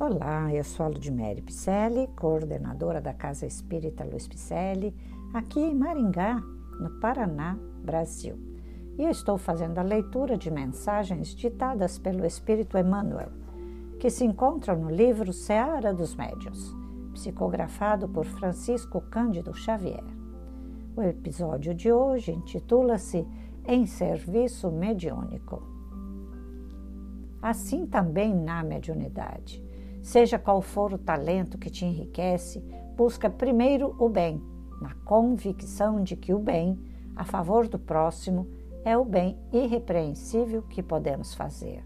Olá, eu sou a Ludmere Picelli, coordenadora da Casa Espírita Luiz Picelli, aqui em Maringá, no Paraná, Brasil. E eu estou fazendo a leitura de mensagens ditadas pelo Espírito Emmanuel, que se encontram no livro Seara dos Médios, psicografado por Francisco Cândido Xavier. O episódio de hoje intitula-se Em Serviço Mediúnico. Assim também na mediunidade Seja qual for o talento que te enriquece, busca primeiro o bem, na convicção de que o bem, a favor do próximo, é o bem irrepreensível que podemos fazer.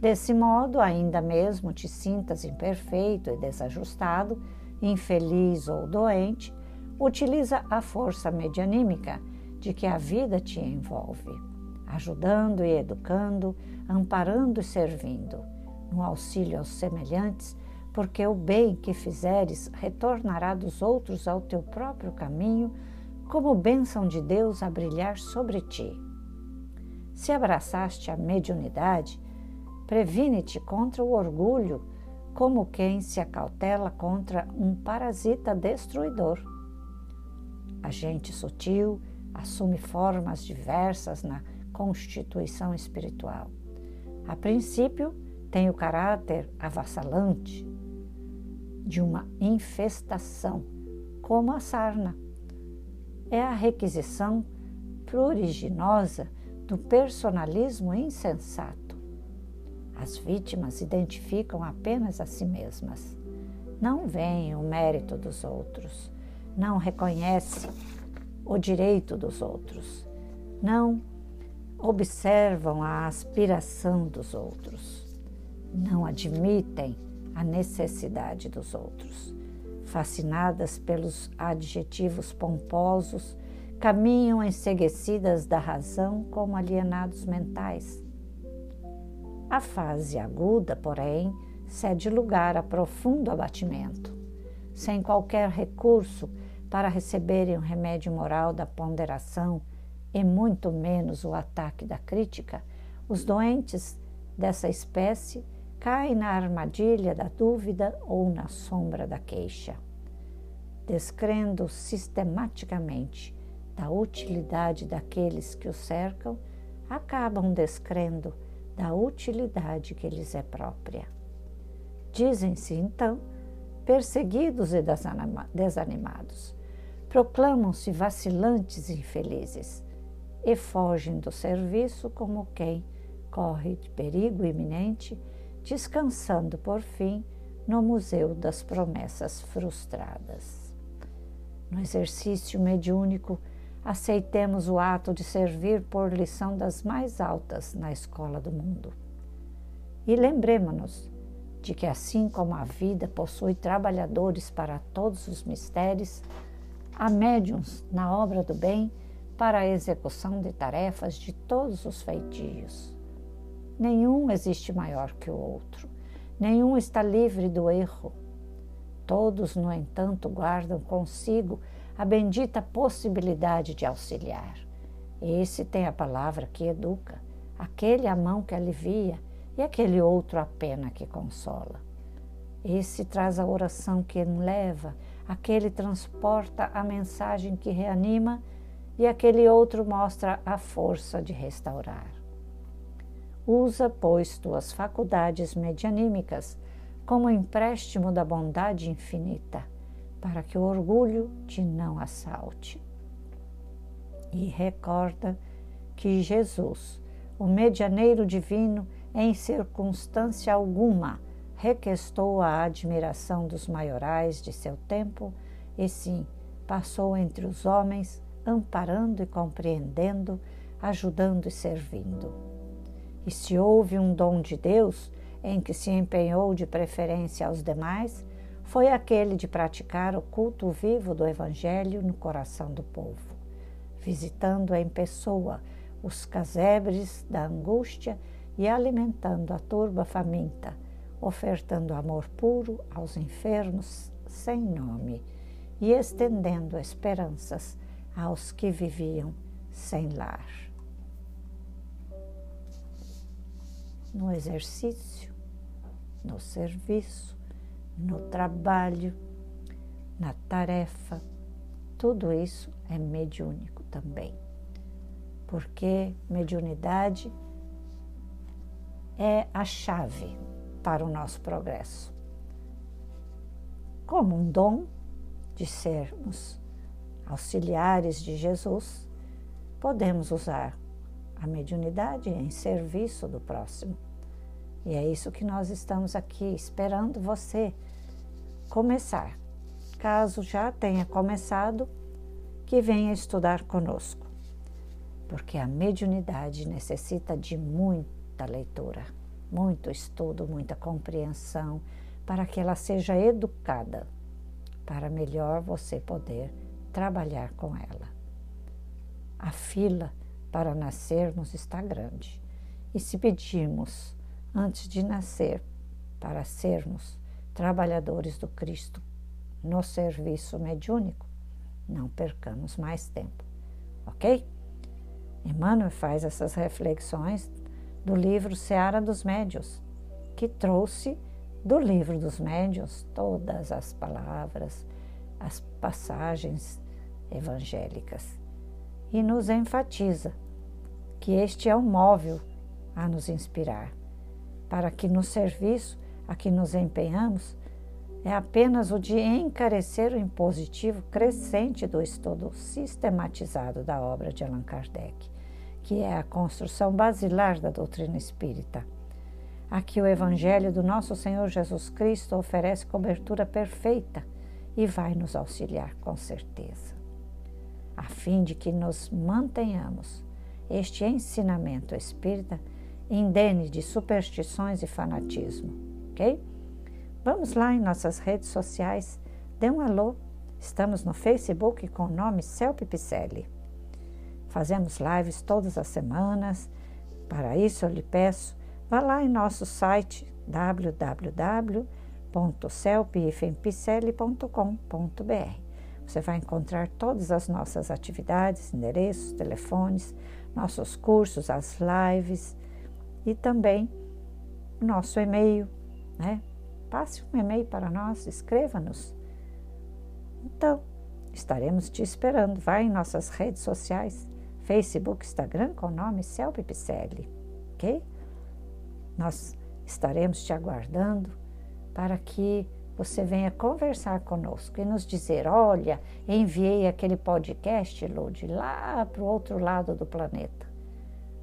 Desse modo, ainda mesmo te sintas imperfeito e desajustado, infeliz ou doente, utiliza a força medianímica de que a vida te envolve, ajudando e educando, amparando e servindo no auxílio aos semelhantes, porque o bem que fizeres retornará dos outros ao teu próprio caminho, como bênção de Deus a brilhar sobre ti. Se abraçaste a mediunidade, previne-te contra o orgulho, como quem se acautela contra um parasita destruidor. A gente sutil assume formas diversas na constituição espiritual. A princípio, tem o caráter avassalante de uma infestação, como a sarna. É a requisição pruriginosa do personalismo insensato. As vítimas identificam apenas a si mesmas. Não veem o mérito dos outros, não reconhecem o direito dos outros, não observam a aspiração dos outros não admitem a necessidade dos outros. Fascinadas pelos adjetivos pomposos, caminham enseguecidas da razão como alienados mentais. A fase aguda, porém, cede lugar a profundo abatimento. Sem qualquer recurso para receberem o remédio moral da ponderação e muito menos o ataque da crítica, os doentes dessa espécie cai na armadilha da dúvida ou na sombra da queixa. Descrendo sistematicamente da utilidade daqueles que o cercam, acabam descrendo da utilidade que lhes é própria. Dizem-se, então, perseguidos e desanimados, proclamam-se vacilantes e infelizes e fogem do serviço como quem corre de perigo iminente descansando por fim no Museu das Promessas Frustradas. No exercício mediúnico, aceitemos o ato de servir por lição das mais altas na escola do mundo. E lembremos-nos de que, assim como a vida possui trabalhadores para todos os mistérios, há médiums na obra do bem para a execução de tarefas de todos os feitios. Nenhum existe maior que o outro. Nenhum está livre do erro. Todos, no entanto, guardam consigo a bendita possibilidade de auxiliar. Esse tem a palavra que educa, aquele a mão que alivia e aquele outro a pena que consola. Esse traz a oração que enleva, aquele transporta a mensagem que reanima e aquele outro mostra a força de restaurar. Usa, pois, tuas faculdades medianímicas como empréstimo da bondade infinita, para que o orgulho te não assalte. E recorda que Jesus, o medianeiro divino, em circunstância alguma, requestou a admiração dos maiorais de seu tempo, e sim, passou entre os homens, amparando e compreendendo, ajudando e servindo. E se houve um dom de Deus em que se empenhou de preferência aos demais, foi aquele de praticar o culto vivo do Evangelho no coração do povo, visitando em pessoa os casebres da angústia e alimentando a turba faminta, ofertando amor puro aos enfermos sem nome e estendendo esperanças aos que viviam sem lar. No exercício no serviço, no trabalho, na tarefa. Tudo isso é mediúnico também. Porque mediunidade é a chave para o nosso progresso. Como um dom de sermos auxiliares de Jesus, podemos usar a mediunidade em serviço do próximo. E é isso que nós estamos aqui esperando você começar. Caso já tenha começado, que venha estudar conosco, porque a mediunidade necessita de muita leitura, muito estudo, muita compreensão, para que ela seja educada, para melhor você poder trabalhar com ela. A fila para nascermos está grande. E se pedirmos, antes de nascer, para sermos trabalhadores do Cristo no serviço mediúnico, não percamos mais tempo, ok? Emmanuel faz essas reflexões do livro Seara dos Médios, que trouxe do livro dos Médios todas as palavras, as passagens evangélicas e nos enfatiza que este é o móvel a nos inspirar, para que no serviço a que nos empenhamos é apenas o de encarecer o impositivo crescente do estudo sistematizado da obra de Allan Kardec, que é a construção basilar da doutrina espírita. Aqui o Evangelho do nosso Senhor Jesus Cristo oferece cobertura perfeita e vai nos auxiliar com certeza a fim de que nos mantenhamos este ensinamento espírita indene de superstições e fanatismo, ok? Vamos lá em nossas redes sociais, dê um alô. Estamos no Facebook com o nome Celpe Picelli. Fazemos lives todas as semanas. Para isso eu lhe peço, vá lá em nosso site www.celpifempicelli.com.br você vai encontrar todas as nossas atividades, endereços, telefones, nossos cursos, as lives e também nosso e-mail, né? Passe um e-mail para nós, escreva-nos. Então, estaremos te esperando. Vai em nossas redes sociais, Facebook, Instagram, com o nome Celpe Picelli, ok? Nós estaremos te aguardando para que você venha conversar conosco e nos dizer: olha, enviei aquele podcast, Lud, lá para o outro lado do planeta.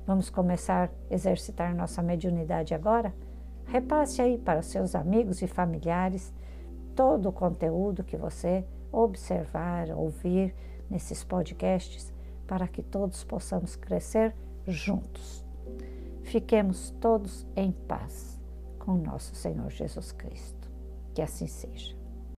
Vamos começar a exercitar nossa mediunidade agora? Repasse aí para seus amigos e familiares todo o conteúdo que você observar, ouvir nesses podcasts, para que todos possamos crescer juntos. Fiquemos todos em paz com nosso Senhor Jesus Cristo. Que assim seja.